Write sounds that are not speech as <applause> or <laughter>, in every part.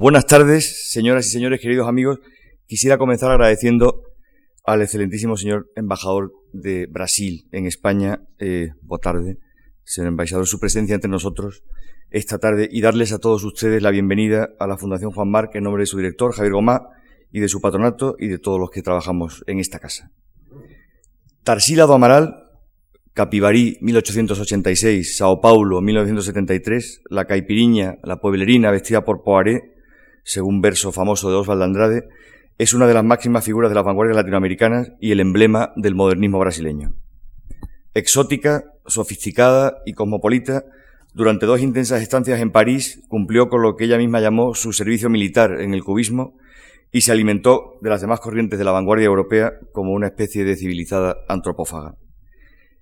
Buenas tardes, señoras y señores, queridos amigos. Quisiera comenzar agradeciendo al excelentísimo señor embajador de Brasil en España, eh, tarde, señor embajador, su presencia entre nosotros esta tarde y darles a todos ustedes la bienvenida a la Fundación Juan Marc en nombre de su director, Javier Gomá, y de su patronato y de todos los que trabajamos en esta casa. Tarsila do Amaral, Capibarí, 1886, Sao Paulo, 1973, La Caipiriña, la pueblerina vestida por Poiré, según verso famoso de Osvaldo Andrade, es una de las máximas figuras de las vanguardias latinoamericanas y el emblema del modernismo brasileño. Exótica, sofisticada y cosmopolita, durante dos intensas estancias en París cumplió con lo que ella misma llamó su servicio militar en el cubismo y se alimentó de las demás corrientes de la vanguardia europea como una especie de civilizada antropófaga.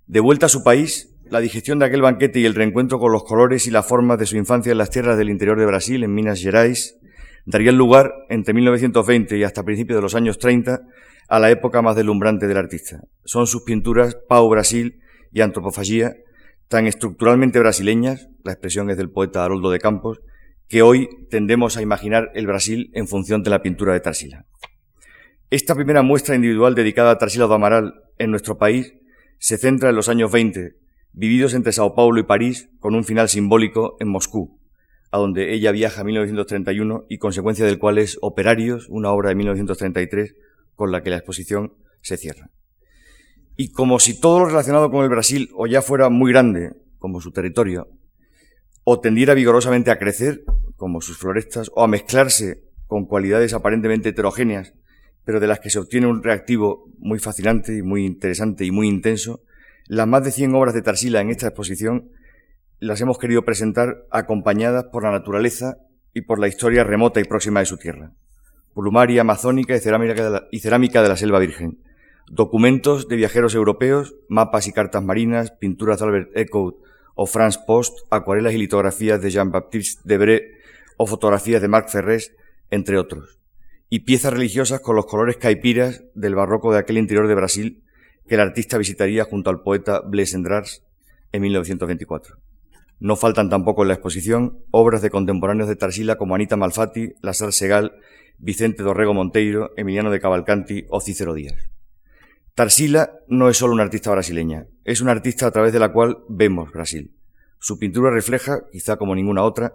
De vuelta a su país, la digestión de aquel banquete y el reencuentro con los colores y las formas de su infancia en las tierras del interior de Brasil, en Minas Gerais, darían lugar, entre 1920 y hasta principios de los años 30, a la época más deslumbrante del artista. Son sus pinturas Pau Brasil y Antropofagía, tan estructuralmente brasileñas, la expresión es del poeta Haroldo de Campos, que hoy tendemos a imaginar el Brasil en función de la pintura de Tarsila. Esta primera muestra individual dedicada a Tarsila do Amaral en nuestro país se centra en los años 20, vividos entre Sao Paulo y París, con un final simbólico en Moscú, a donde ella viaja en 1931 y consecuencia del cual es Operarios, una obra de 1933 con la que la exposición se cierra. Y como si todo lo relacionado con el Brasil o ya fuera muy grande, como su territorio, o tendiera vigorosamente a crecer, como sus florestas, o a mezclarse con cualidades aparentemente heterogéneas, pero de las que se obtiene un reactivo muy fascinante y muy interesante y muy intenso, las más de 100 obras de Tarsila en esta exposición las hemos querido presentar acompañadas por la naturaleza y por la historia remota y próxima de su tierra. Plumaria amazónica y cerámica de la, y cerámica de la selva virgen. Documentos de viajeros europeos, mapas y cartas marinas, pinturas de Albert Echoud o Franz Post, acuarelas y litografías de Jean-Baptiste Debré o fotografías de Marc Ferrés, entre otros. Y piezas religiosas con los colores caipiras del barroco de aquel interior de Brasil que el artista visitaría junto al poeta Blaise en 1924. No faltan tampoco en la exposición obras de contemporáneos de Tarsila como Anita Malfatti, Lazar Segal, Vicente Dorrego Monteiro, Emiliano de Cavalcanti o Cícero Díaz. Tarsila no es solo una artista brasileña, es una artista a través de la cual vemos Brasil. Su pintura refleja, quizá como ninguna otra,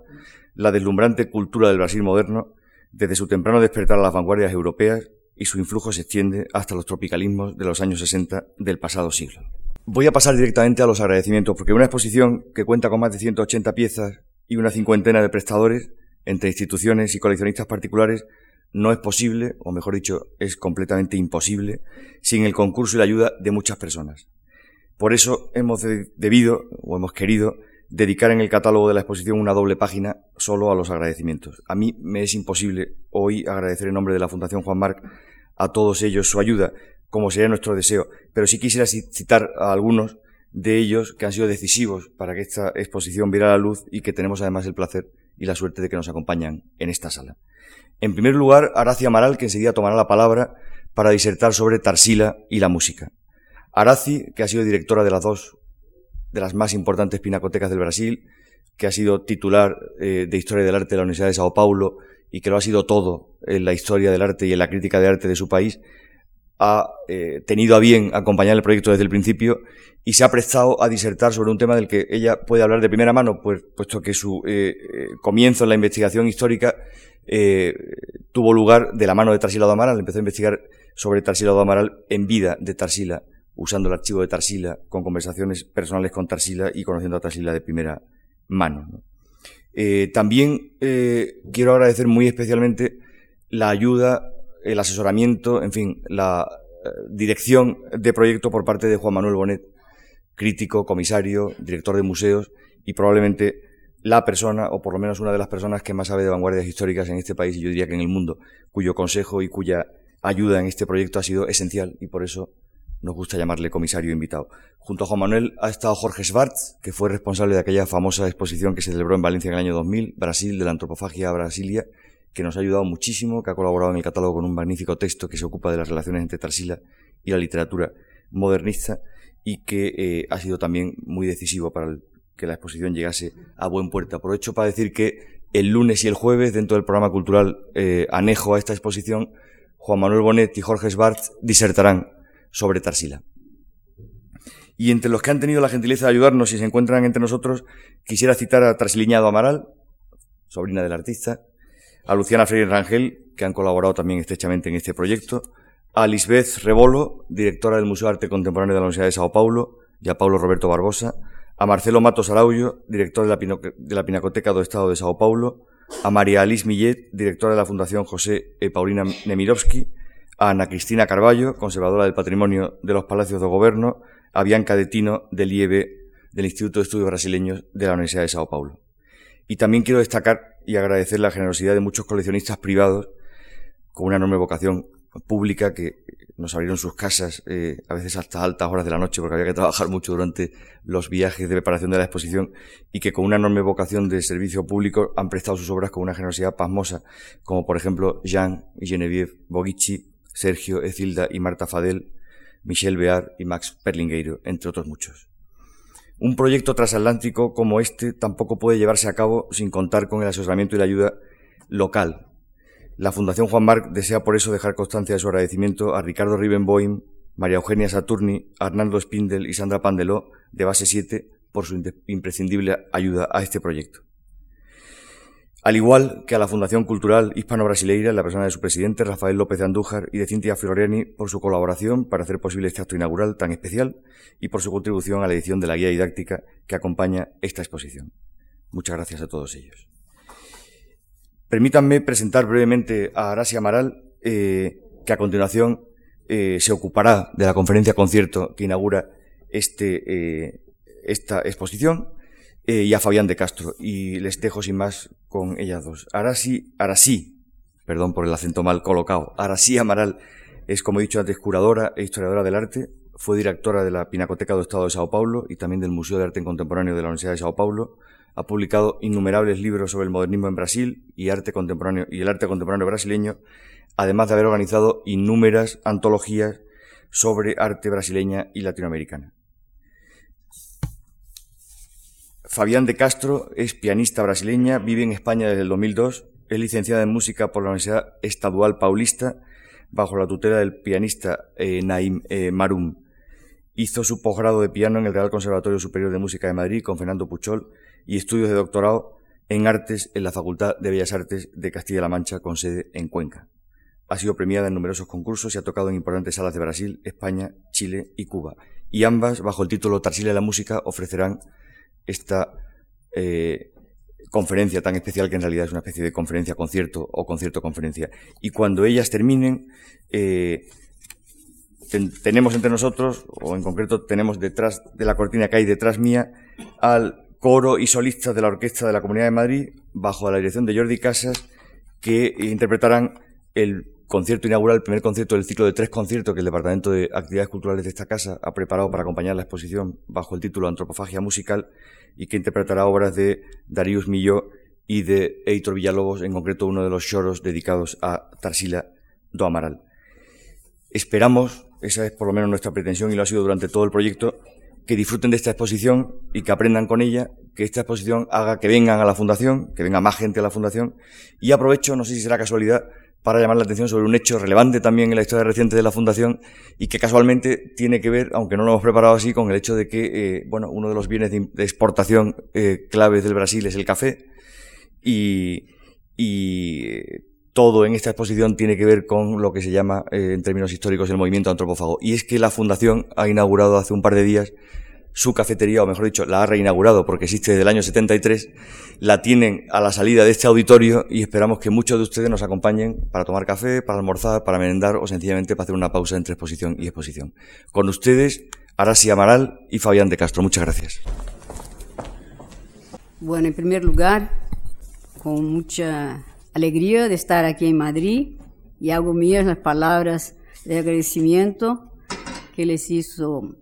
la deslumbrante cultura del Brasil moderno, desde su temprano despertar a las vanguardias europeas y su influjo se extiende hasta los tropicalismos de los años 60 del pasado siglo. Voy a pasar directamente a los agradecimientos, porque una exposición que cuenta con más de 180 piezas y una cincuentena de prestadores, entre instituciones y coleccionistas particulares, no es posible, o mejor dicho, es completamente imposible, sin el concurso y la ayuda de muchas personas. Por eso hemos debido, o hemos querido, dedicar en el catálogo de la exposición una doble página solo a los agradecimientos. A mí me es imposible hoy agradecer en nombre de la Fundación Juan Marc a todos ellos su ayuda, como sería nuestro deseo. Pero sí quisiera citar a algunos de ellos que han sido decisivos para que esta exposición viera la luz y que tenemos además el placer y la suerte de que nos acompañan en esta sala. En primer lugar, Aracia Amaral, que enseguida tomará la palabra para disertar sobre Tarsila y la música. Araci, que ha sido directora de las dos de las más importantes pinacotecas del Brasil, que ha sido titular eh, de Historia del Arte de la Universidad de Sao Paulo y que lo ha sido todo en la historia del arte y en la crítica de arte de su país, ha eh, tenido a bien acompañar el proyecto desde el principio y se ha prestado a disertar sobre un tema del que ella puede hablar de primera mano, pues, puesto que su eh, eh, comienzo en la investigación histórica tuvo lugar de la mano de Tarsila do Amaral. Empezó a investigar sobre Tarsila do Amaral en vida de Tarsila, usando el archivo de Tarsila, con conversaciones personales con Tarsila y conociendo a Tarsila de primera mano. también quiero agradecer muy especialmente la ayuda el asesoramiento, en fin, la eh, dirección de proyecto por parte de Juan Manuel Bonet, crítico, comisario, director de museos y probablemente la persona, o por lo menos una de las personas que más sabe de vanguardias históricas en este país y yo diría que en el mundo, cuyo consejo y cuya ayuda en este proyecto ha sido esencial y por eso nos gusta llamarle comisario invitado. Junto a Juan Manuel ha estado Jorge Schwartz, que fue responsable de aquella famosa exposición que se celebró en Valencia en el año 2000, Brasil, de la antropofagia a Brasilia, que nos ha ayudado muchísimo, que ha colaborado en el catálogo con un magnífico texto que se ocupa de las relaciones entre Tarsila y la literatura modernista y que eh, ha sido también muy decisivo para que la exposición llegase a buen puerto. Aprovecho para decir que el lunes y el jueves, dentro del programa cultural eh, anejo a esta exposición, Juan Manuel Bonet y Jorge Schwartz disertarán sobre Tarsila. Y entre los que han tenido la gentileza de ayudarnos y se encuentran entre nosotros, quisiera citar a Trasiliñado Amaral, sobrina del artista, a Luciana Freire Rangel, que han colaborado también estrechamente en este proyecto, a Lisbeth Rebolo, directora del Museo de Arte Contemporáneo de la Universidad de Sao Paulo, y a Paulo Roberto Barbosa, a Marcelo Matos Araullo, director de la, Pinacoteca do Estado de Sao Paulo, a María Alice Millet, directora de la Fundación José e Paulina Nemirovsky, a Ana Cristina Carballo, conservadora del patrimonio de los Palacios de Gobierno, a Bianca de Tino de Lieve del Instituto de Estudios Brasileños de la Universidad de Sao Paulo. Y también quiero destacar y agradecer la generosidad de muchos coleccionistas privados con una enorme vocación pública que nos abrieron sus casas eh, a veces hasta altas horas de la noche porque había que trabajar mucho durante los viajes de preparación de la exposición y que con una enorme vocación de servicio público han prestado sus obras con una generosidad pasmosa, como por ejemplo Jean Genevieve Bogici, Sergio, Ecilda y Marta Fadel, Michel Bear y Max Perlingueiro, entre otros muchos. Un proyecto transatlántico como este tampoco puede llevarse a cabo sin contar con el asesoramiento y la ayuda local. La Fundación Juan Marc desea por eso dejar constancia de su agradecimiento a Ricardo Ribenboim, María Eugenia Saturni, Arnaldo Spindel y Sandra Pandeló de Base 7 por su imprescindible ayuda a este proyecto. Al igual que a la Fundación Cultural Hispano-Brasileira, la persona de su presidente, Rafael López de Andújar, y de Cintia Floriani, por su colaboración para hacer posible este acto inaugural tan especial y por su contribución a la edición de la guía didáctica que acompaña esta exposición. Muchas gracias a todos ellos. Permítanme presentar brevemente a Arasia Amaral, eh, que a continuación eh, se ocupará de la conferencia concierto que inaugura este, eh, esta exposición eh, y a Fabián de Castro. Y les dejo sin más con ellas dos. Arasi, Arasí, perdón por el acento mal colocado, Arasí Amaral es, como he dicho antes, curadora e historiadora del arte. Fue directora de la Pinacoteca del Estado de Sao Paulo y también del Museo de Arte Contemporáneo de la Universidad de Sao Paulo. Ha publicado innumerables libros sobre el modernismo en Brasil y arte contemporáneo y el arte contemporáneo brasileño, además de haber organizado innumerables antologías sobre arte brasileña y latinoamericana. Fabián de Castro es pianista brasileña, vive en España desde el 2002, es licenciada en música por la Universidad Estadual Paulista bajo la tutela del pianista eh, Naim eh, Marum. Hizo su posgrado de piano en el Real Conservatorio Superior de Música de Madrid con Fernando Puchol y estudios de doctorado en artes en la Facultad de Bellas Artes de Castilla-La Mancha con sede en Cuenca. Ha sido premiada en numerosos concursos y ha tocado en importantes salas de Brasil, España, Chile y Cuba. Y ambas, bajo el título Tarsila de la Música, ofrecerán esta eh, conferencia tan especial que en realidad es una especie de conferencia concierto o concierto conferencia. Y cuando ellas terminen, eh, tenemos entre nosotros, o en concreto tenemos detrás de la cortina que hay detrás mía, al coro y solistas de la Orquesta de la Comunidad de Madrid, bajo la dirección de Jordi Casas, que interpretarán el concierto inaugural, el primer concierto del ciclo de tres conciertos que el Departamento de Actividades Culturales de esta casa ha preparado para acompañar la exposición bajo el título Antropofagia Musical y que interpretará obras de Darius Milló y de Heitor Villalobos, en concreto uno de los choros dedicados a Tarsila do Amaral. Esperamos, esa es por lo menos nuestra pretensión y lo ha sido durante todo el proyecto, que disfruten de esta exposición y que aprendan con ella, que esta exposición haga que vengan a la Fundación, que venga más gente a la Fundación y aprovecho, no sé si será casualidad, para llamar la atención sobre un hecho relevante también en la historia reciente de la Fundación y que casualmente tiene que ver, aunque no lo hemos preparado así, con el hecho de que, eh, bueno, uno de los bienes de, exportación eh, claves del Brasil es el café y, y eh, todo en esta exposición tiene que ver con lo que se llama, en términos históricos, el movimiento antropófago. Y es que la Fundación ha inaugurado hace un par de días su cafetería, o mejor dicho, la ha reinaugurado porque existe desde el año 73, la tienen a la salida de este auditorio y esperamos que muchos de ustedes nos acompañen para tomar café, para almorzar, para merendar o sencillamente para hacer una pausa entre exposición y exposición. Con ustedes, Arasi Amaral y Fabián de Castro. Muchas gracias. Bueno, en primer lugar, con mucha alegría de estar aquí en Madrid y hago mías las palabras de agradecimiento que les hizo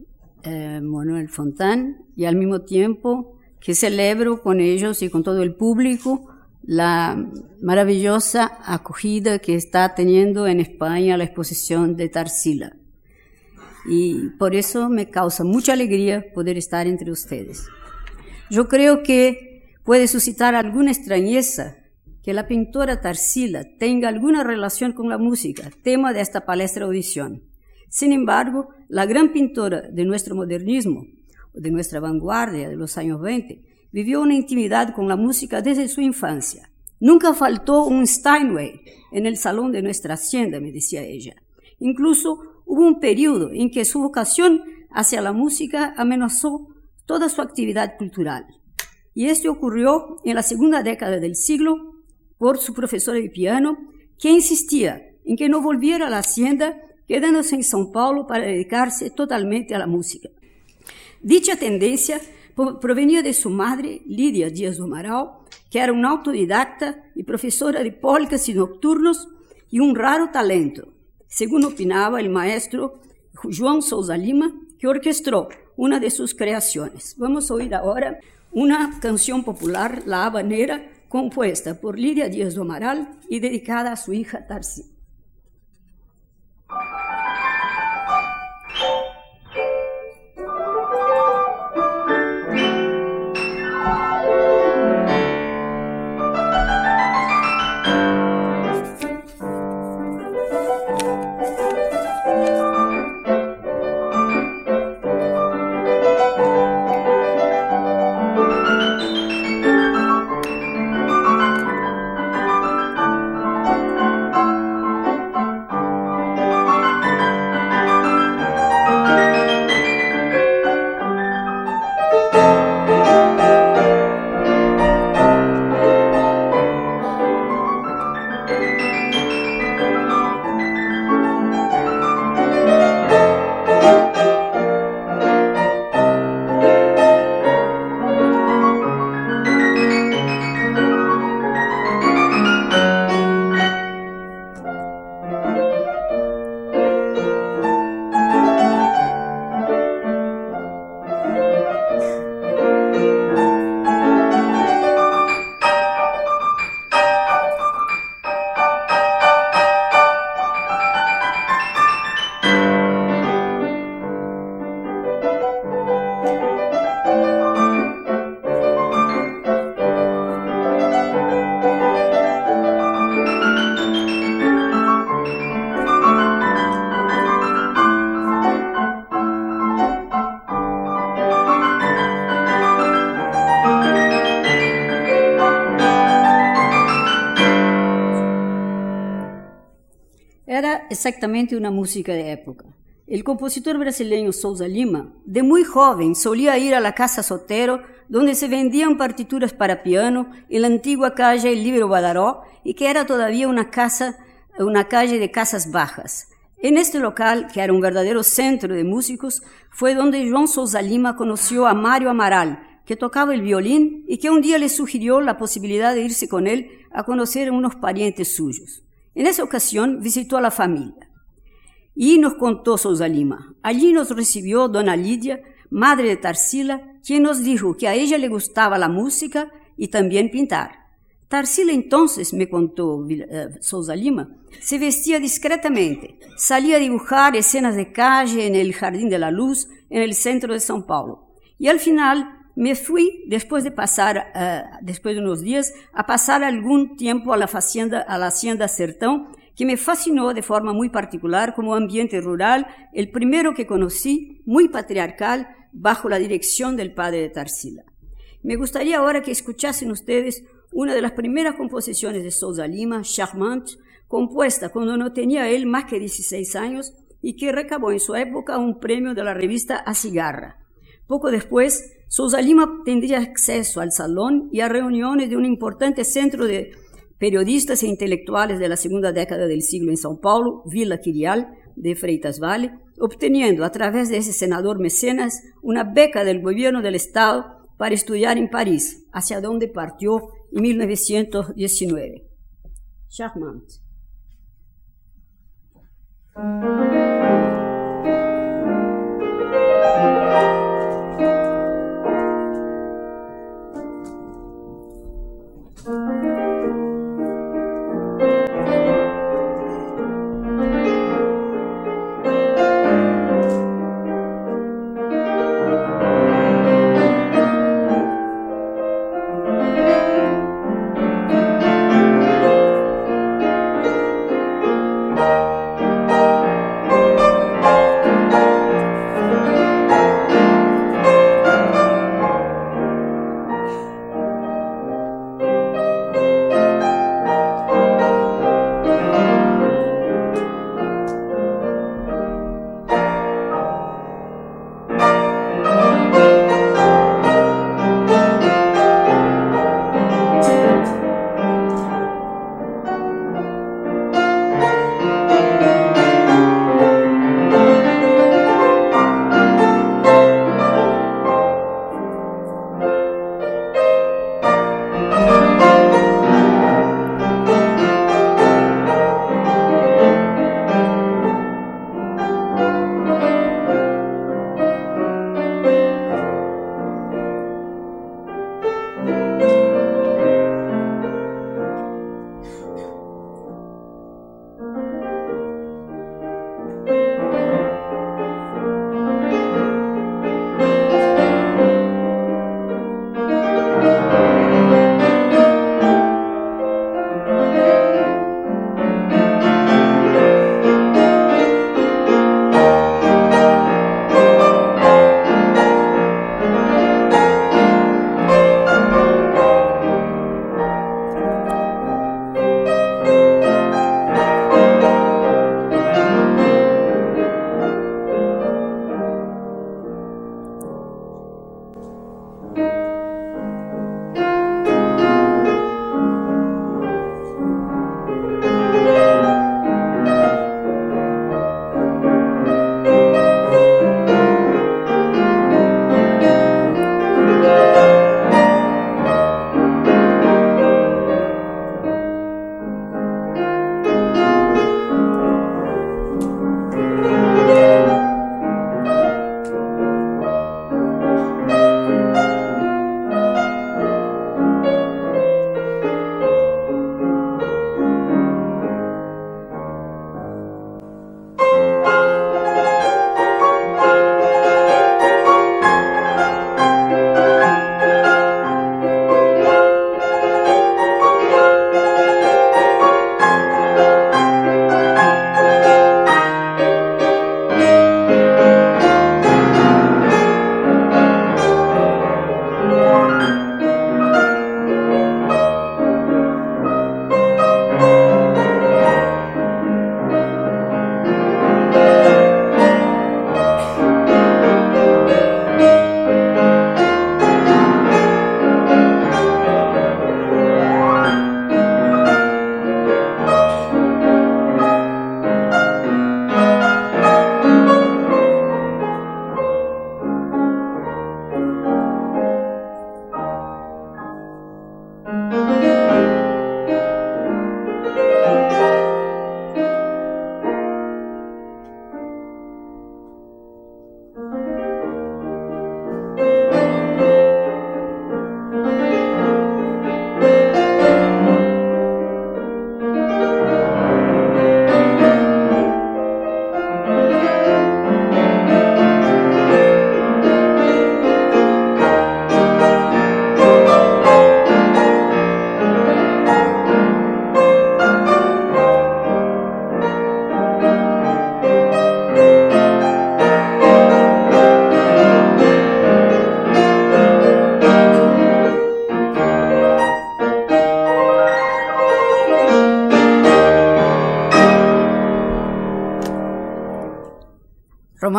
eh, Manuel Fontán y al mismo tiempo que celebro con ellos y con todo el público la maravillosa acogida que está teniendo en España la exposición de Tarsila. Y por eso me causa mucha alegría poder estar entre ustedes. Yo creo que puede suscitar alguna extrañeza que la pintora Tarsila tenga alguna relación con la música, tema de esta palestra audición. Sin embargo, la gran pintora de nuestro modernismo, de nuestra vanguardia de los años 20, vivió una intimidad con la música desde su infancia. Nunca faltó un Steinway en el salón de nuestra hacienda, me decía ella. Incluso hubo un periodo en que su vocación hacia la música amenazó toda su actividad cultural. Y esto ocurrió en la segunda década del siglo por su profesora de piano, que insistía en que no volviera a la hacienda, quedándose en São Paulo para dedicarse totalmente a la música. Dicha tendencia provenía de su madre, Lidia Díaz do Amaral, que era una autodidacta y profesora de polcas y nocturnos y un raro talento, según opinaba el maestro João Souza Lima, que orquestó una de sus creaciones. Vamos a oír ahora una canción popular, La Habanera, compuesta por Lidia Díaz do Amaral y dedicada a su hija Tarsi. Exactamente una música de época. El compositor brasileño Souza Lima, de muy joven, solía ir a la Casa Sotero, donde se vendían partituras para piano en la antigua calle Libro Badaró y que era todavía una casa, una calle de casas bajas. En este local, que era un verdadero centro de músicos, fue donde João Souza Lima conoció a Mario Amaral, que tocaba el violín y que un día le sugirió la posibilidad de irse con él a conocer a unos parientes suyos. En esa ocasión visitó a la familia y nos contó Sousa Lima. Allí nos recibió dona Lidia, madre de Tarsila, quien nos dijo que a ella le gustaba la música y también pintar. Tarsila entonces, me contó eh, Sousa Lima, se vestía discretamente, salía a dibujar escenas de calle en el Jardín de la Luz, en el centro de São Paulo. Y al final me fui, después de pasar, uh, después de unos días, a pasar algún tiempo a la hacienda, a la hacienda Sertão, que me fascinó de forma muy particular como ambiente rural, el primero que conocí, muy patriarcal, bajo la dirección del padre de Tarsila. Me gustaría ahora que escuchasen ustedes una de las primeras composiciones de Sousa Lima, Charmante, compuesta cuando no tenía él más que 16 años y que recabó en su época un premio de la revista A Cigarra. Poco después, Sousa Lima tendría acceso al salón y a reuniones de un importante centro de periodistas e intelectuales de la segunda década del siglo en São Paulo, Vila Quirial, de Freitas Vale, obteniendo a través de ese senador mecenas una beca del gobierno del Estado para estudiar en París, hacia donde partió en 1919. Charmante.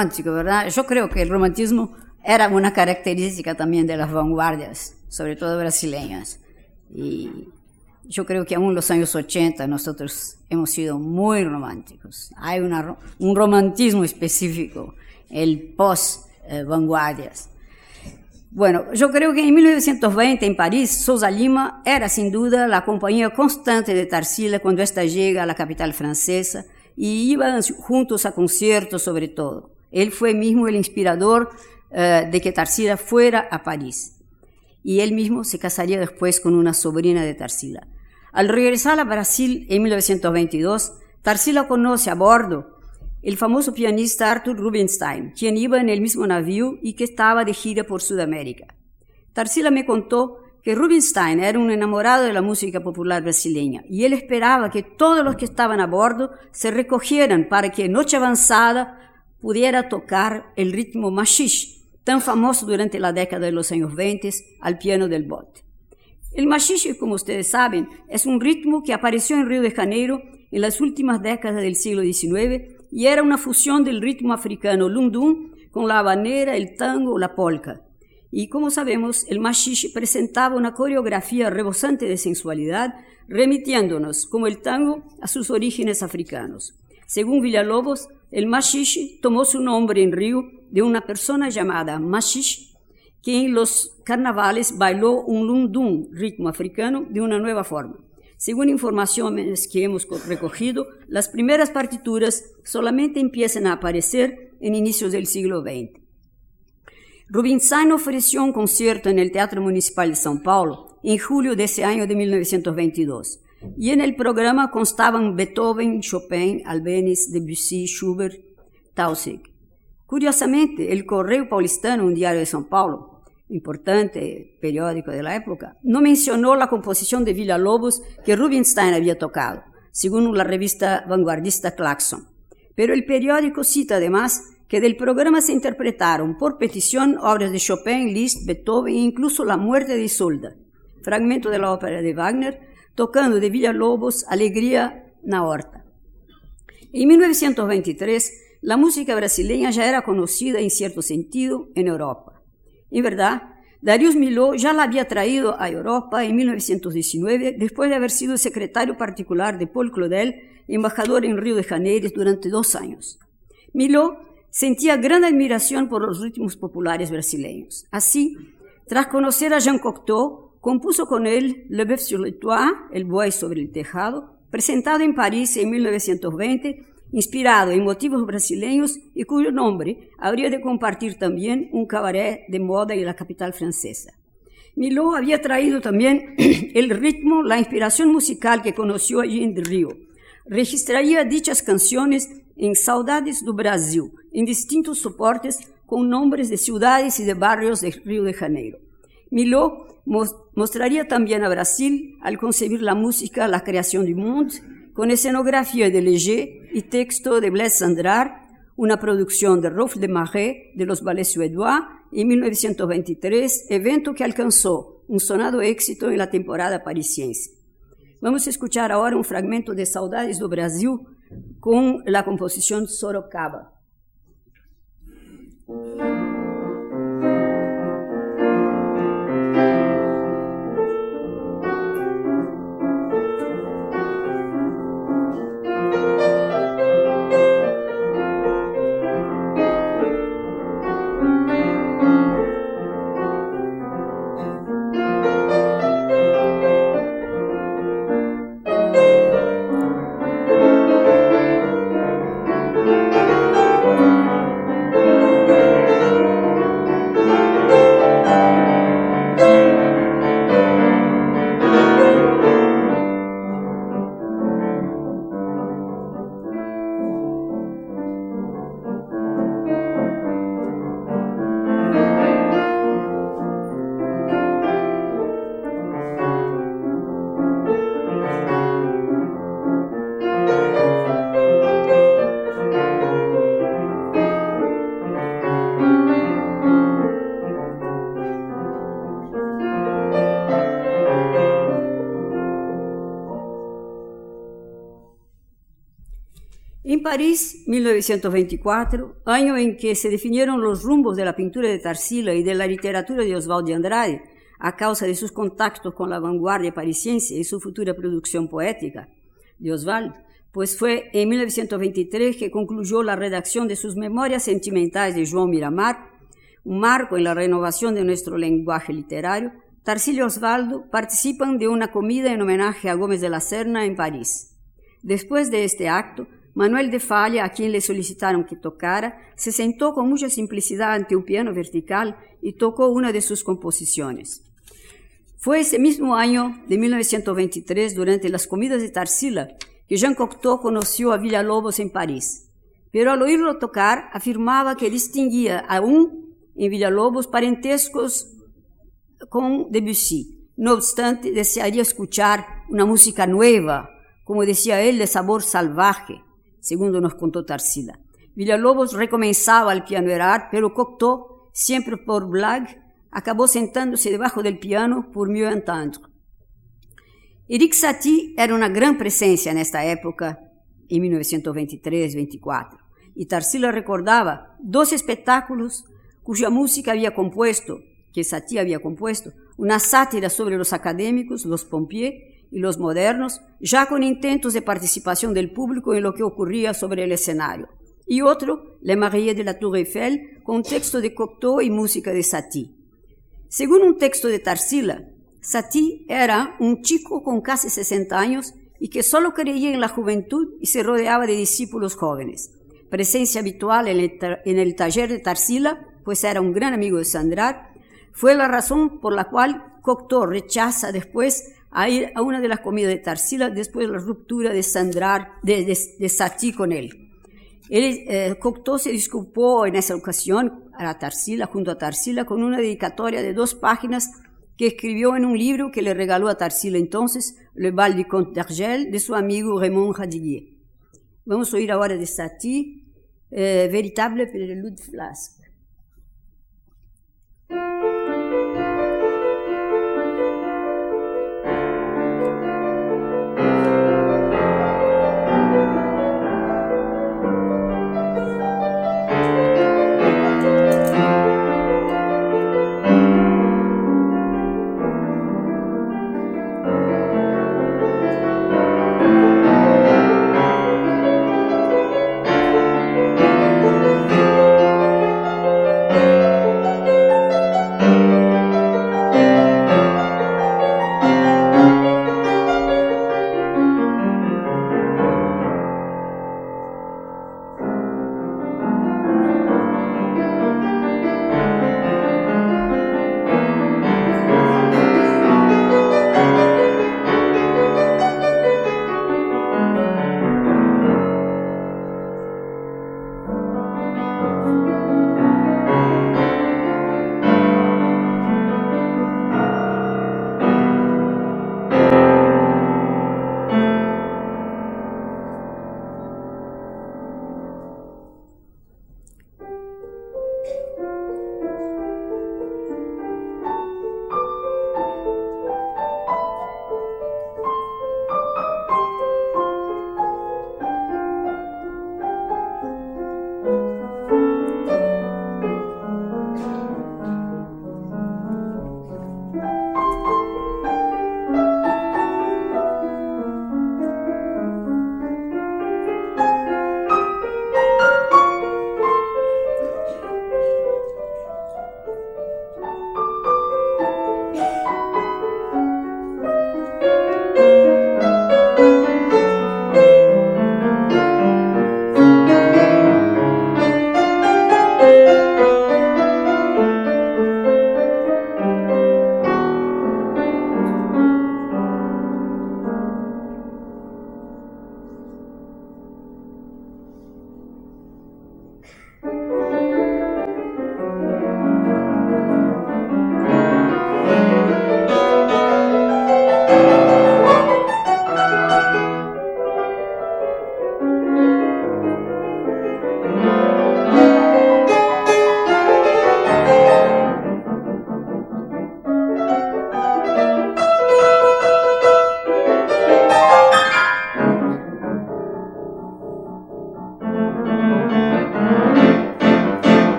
Romántico, ¿verdad? Yo creo que el romantismo era una característica también de las vanguardias, sobre todo brasileñas. Y yo creo que aún en los años 80 nosotros hemos sido muy románticos. Hay un romantismo específico, el post-vanguardias. bueno, yo creo que en 1920 en París, Sousa Lima era sin duda la compañía constante de Tarsila cuando ésta llega a la capital francesa y iban juntos a conciertos sobre todo. Él fue mismo el inspirador uh, de que Tarsila fuera a París. Y él mismo se casaría después con una sobrina de Tarsila. Al regresar a Brasil en 1922, Tarsila conoce a bordo el famoso pianista Arthur Rubinstein, quien iba en el mismo navío y que estaba de gira por Sudamérica. Tarsila me contó que Rubinstein era un enamorado de la música popular brasileña y él esperaba que todos los que estaban a bordo se recogieran para que Noche Avanzada pudiera tocar el ritmo machixe, tan famoso durante la década de los años 20 al piano del bote. El machixe, como ustedes saben, es un ritmo que apareció en Río de Janeiro en las últimas décadas del siglo XIX y era una fusión del ritmo africano lundum con la habanera, el tango o la polka. Y como sabemos, el machixe presentaba una coreografía rebosante de sensualidad, remitiéndonos, como el tango, a sus orígenes africanos. Según Villalobos, el machixe tomó su nombre en Río de una persona llamada Machixe, que en los carnavales bailó un lundum, ritmo africano, de una nueva forma. Según informaciones que hemos recogido, las primeras partituras solamente empiezan a aparecer en inicios del siglo XX. Rubinstein ofreció un concierto en el Teatro Municipal de São Paulo en julio de ese año de 1922. Y en el programa constaban Beethoven, Chopin, Albéniz, Debussy, Schubert, Tausig. Curiosamente, el Correo Paulistano, un diario de São Paulo, importante periódico de la época, no mencionó la composición de Villa Lobos que Rubinstein había tocado, según la revista vanguardista Claxon. Pero el periódico cita además que del programa se interpretaron por petición obras de Chopin, Liszt, Beethoven e incluso La muerte de Isolda, fragmento de la ópera de Wagner, tocando de Villalobos Alegría na Horta. En 1923, la música brasileña ya era conocida en cierto sentido en Europa. En verdad, Darius Milhaud ya la había traído a Europa en 1919 después de haber sido secretario particular de Paul Claudel, embajador en Río de Janeiro durante dos años. Milhaud sentía gran admiración por los ritmos populares brasileños. Así, tras conocer a Jean Cocteau, compuso con él Le Bœuf sur le Toit, El buey sobre el tejado, presentado en París en 1920, inspirado en motivos brasileños y cuyo nombre habría de compartir también un cabaret de moda en la capital francesa. Miló había traído también <clears throat> el ritmo, la inspiración musical que conoció allí en Río. Registraría dichas canciones en Saudades do Brasil, en distintos soportes con nombres de ciudades y de barrios de Río de Janeiro. Miló mostraría también a Brasil, al concebir la música, la creación du monde, con escenografía de Léger y texto de Blaise Sandrard, una producción de Rolf de Marais de los ballets suédois en 1923, evento que alcanzó un sonado éxito en la temporada parisiense. Vamos a escuchar ahora un fragmento de Saudades do Brasil con la composición Sorocaba. París, 1924, año en que se definieron los rumbos de la pintura de Tarsila y de la literatura de Oswald de Andrade, a causa de sus contactos con la vanguardia parisiense y su futura producción poética de Oswald, pues fue en 1923 que concluyó la redacción de sus Memorias Sentimentales de João Miramar, un marco en la renovación de nuestro lenguaje literario, Tarsila y Osvaldo participan de una comida en homenaje a Gómez de la Serna en París. Después de este acto, Manuel de Falla, a quien le solicitaron que tocara, se sentó con mucha simplicidad ante un piano vertical y tocó una de sus composiciones. Fue ese mismo año de 1923, durante las comidas de Tarsila, que Jean Cocteau conoció a Villalobos en París. Pero al oírlo tocar, afirmaba que distinguía aún en Villalobos parentescos con Debussy. No obstante, desearía escuchar una música nueva, como decía él, de sabor salvaje, segundo nos contó Tarsila. Villalobos recomenzaba al piano Erard, pero Cocteau, siempre por blague, acabó sentándose debajo del piano por mieux entendre. Eric Satie era una gran presencia en esta época, en 1923-24, y Tarsila recordaba dos espectáculos cuya música había compuesto, que Satie había compuesto, una sátira sobre los académicos, los pompiers, y los modernos, ya con intentos de participación del público en lo que ocurría sobre el escenario. Y otro, Le Marie de la Tour Eiffel, con texto de Cocteau y música de Satie. Según un texto de Tarsila, Satie era un chico con casi 60 años y que solo creía en la juventud y se rodeaba de discípulos jóvenes. Presencia habitual en el, taller de Tarsila, pues era un gran amigo de Sandrar, fue la razón por la cual Cocteau rechaza después a ir a una de las comidas de Tarsila después de la ruptura de Sandrar, de, de, con él. él eh, Cocteau se disculpó en esa ocasión a Tarsila, junto a Tarsila, con una dedicatoria de dos páginas que escribió en un libro que le regaló a Tarsila entonces, Le Bal du Comte d'Argel, de su amigo Raymond Radiguier. Vamos a oír ahora de Satie, eh, Véritable Prélude Flasque.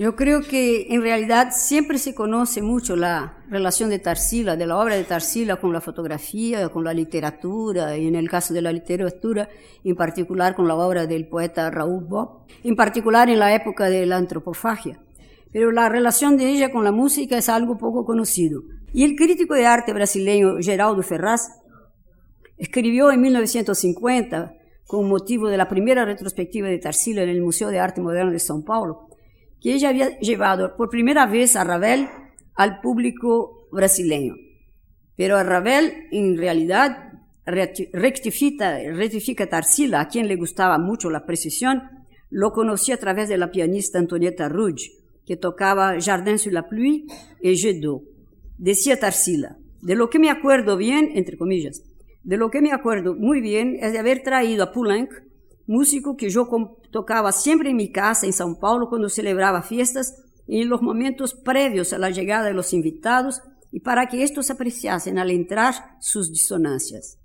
Yo creo que en realidad siempre se conoce mucho la relación de Tarsila, de la obra de Tarsila con la fotografía, con la literatura, y en el caso de la literatura, en particular con la obra del poeta Raúl Bob, en particular en la época de la antropofagia. Pero la relación de ella con la música es algo poco conocido. Y el crítico de arte brasileño Geraldo Ferraz escribió en 1950, con motivo de la primera retrospectiva de Tarsila en el Museo de Arte Moderno de São Paulo, que ella había llevado por primera vez a Ravel al público brasileño. Pero a Ravel, en realidad, rectifica, Tarsila, a quien le gustaba mucho la precisión, lo conocí a través de la pianista Antonieta Rudge, que tocaba Jardin sur la pluie y Jet d'eau. Decía Tarsila, de lo que me acuerdo bien, entre comillas, de lo que me acuerdo muy bien es de haber traído a Poulenc músico que yo tocaba siempre en mi casa en São Paulo cuando celebraba fiestas y en los momentos previos a la llegada de los invitados y para que estos apreciasen al entrar sus disonancias.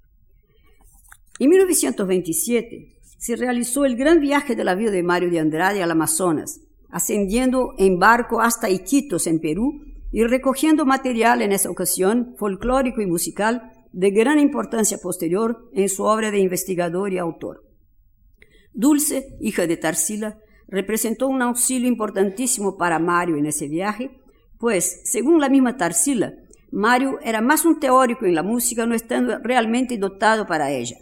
En 1927 se realizó el gran viaje de la vida de Mario de Andrade al Amazonas, ascendiendo en barco hasta Iquitos, en Perú, y recogiendo material en esa ocasión folclórico y musical de gran importancia posterior en su obra de investigador y autor. Dulce, hija de Tarsila, representó un auxilio importantísimo para Mario en ese viaje, pues, según la misma Tarsila, Mario era más un teórico en la música, no estando realmente dotado para ella.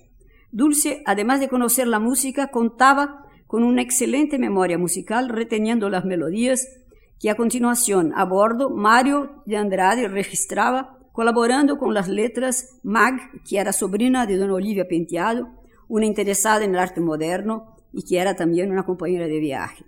Dulce, además de conocer la música, contaba con una excelente memoria musical, reteniendo las melodías que a continuación, a bordo, Mario de Andrade registraba, colaborando con las letras Mag, que era sobrina de Dona Olivia Penteado, una interesada en el arte moderno y que era también una compañera de viaje.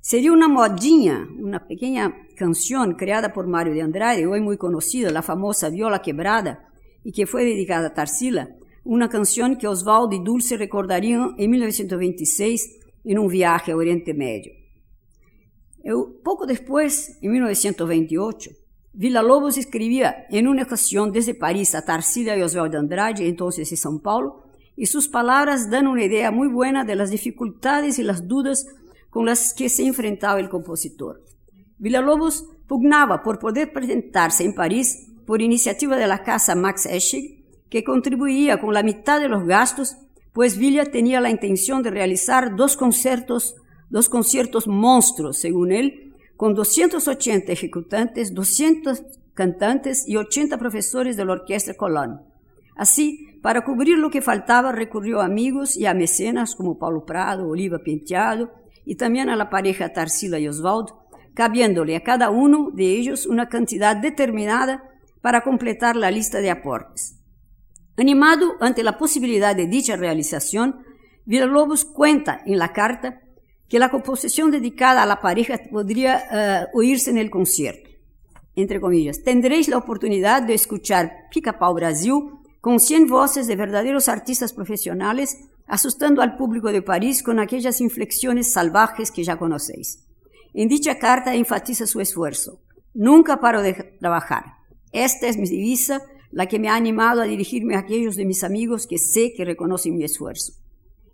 Sería una modinha, una pequeña canción creada por Mario de Andrade, hoy muy conocida, la famosa Viola Quebrada, y que fue dedicada a Tarsila, una canción que Osvaldo y Dulce recordarían en 1926 en un viaje a Oriente Medio. poco después, en 1928, Villa Lobos escribía en una ocasión desde París a Tarsila y Osvaldo Andrade, entonces en São Paulo, y sus palabras dan una idea muy buena de las dificultades y las dudas con las que se enfrentaba el compositor. Villalobos pugnaba por poder presentarse en París por iniciativa de la casa Max Eschig, que contribuía con la mitad de los gastos, pues Villa tenía la intención de realizar dos conciertos, dos conciertos monstruos, según él, con 280 ejecutantes, 200 cantantes y 80 profesores de la Orquesta Colón. Así, para cubrir lo que faltaba, recurrió a amigos y a mecenas como Paulo Prado, Oliva Penteado y también a la pareja Tarsila y Osvaldo, cabiéndole a cada uno de ellos una cantidad determinada para completar la lista de aportes. Animado ante la posibilidad de dicha realización, Villalobos cuenta en la carta que la composición dedicada a la pareja podría eh, oírse en el concierto. Entre comillas, tendréis la oportunidad de escuchar Pica Pau Brasil con 100 voces de verdaderos artistas profesionales, asustando al público de París con aquellas inflexiones salvajes que ya conocéis. En dicha carta enfatiza su esfuerzo. Nunca paro de trabajar. Esta es mi divisa, la que me ha animado a dirigirme a aquellos de mis amigos que sé que reconocen mi esfuerzo.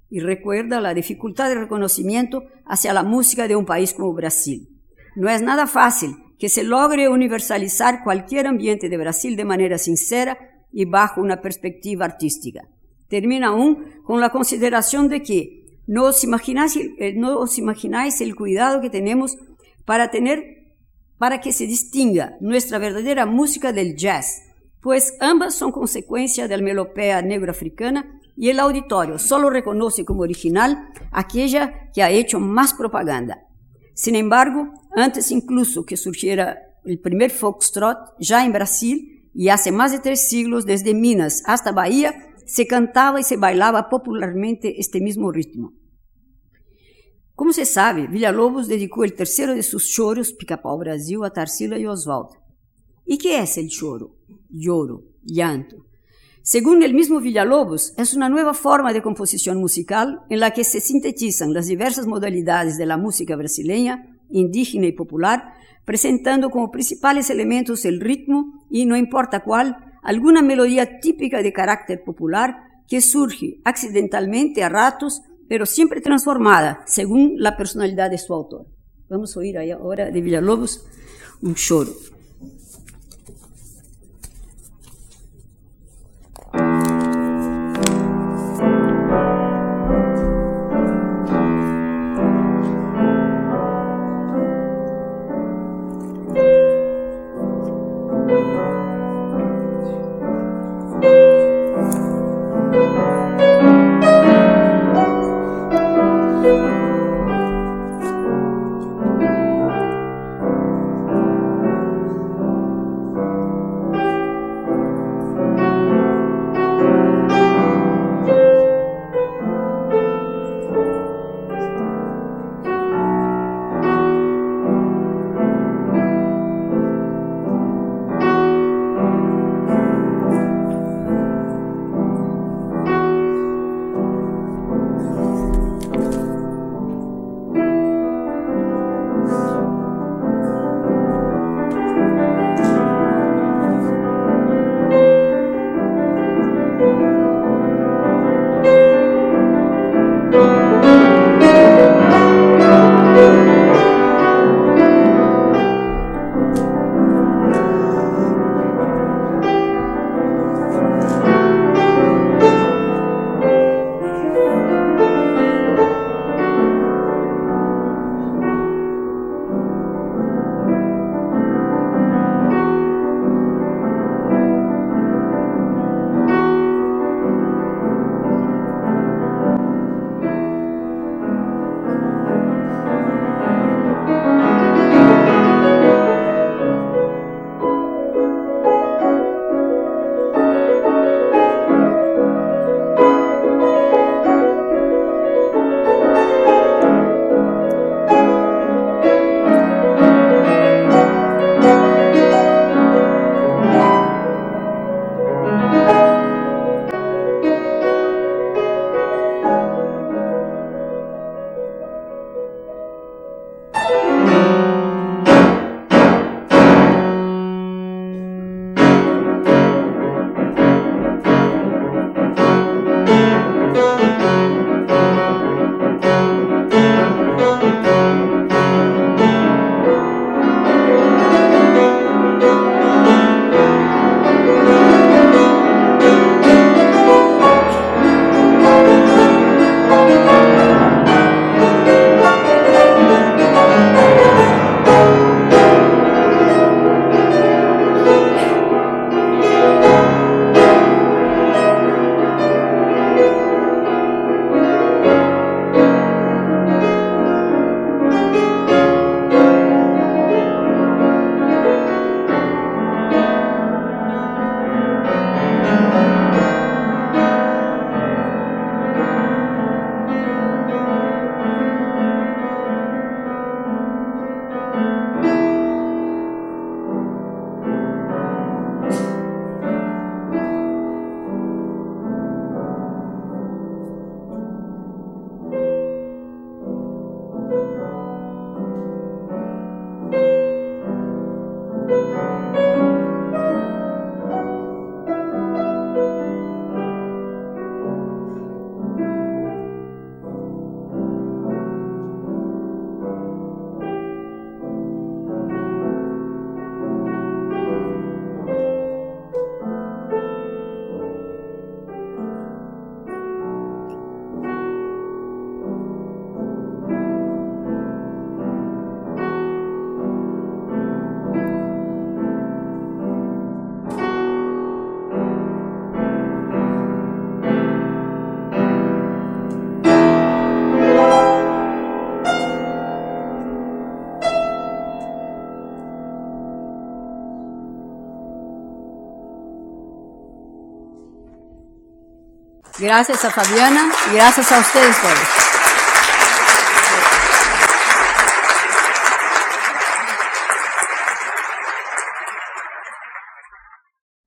Y recuerda la dificultad de reconocimiento hacia la música de un país como Brasil. No es nada fácil que se logre universalizar cualquier ambiente de Brasil de manera sincera y bajo una perspectiva artística. Termina aún con la consideración de que no os imagináis, eh, no os imagináis el cuidado que tenemos para tener, para que se distinga nuestra verdadera música del jazz, pues ambas son consecuencia de la melopea negro-africana y el auditorio solo reconoce como original aquella que ha hecho más propaganda. Sin embargo, antes incluso que surgiera el primer foxtrot, ya en Brasil, y hace más de tres siglos, desde Minas hasta Bahía, se cantaba y se bailaba popularmente este mismo ritmo. Como se sabe, Villalobos dedicó el tercero de sus choros, Pica-Pau Brasil, a Tarsila y Oswaldo. ¿Y qué es el choro? Lloro, llanto. Según el mismo Villalobos, es una nueva forma de composición musical en la que se sintetizan las diversas modalidades de la música brasileña, indígena y popular, presentando como principales elementos el ritmo y, no importa cuál, alguna melodía típica de carácter popular que surge accidentalmente a ratos, pero siempre transformada según la personalidad de su autor. Vamos a oír ahora de Villalobos un choro. Gracias a Fabiana y gracias a ustedes todos.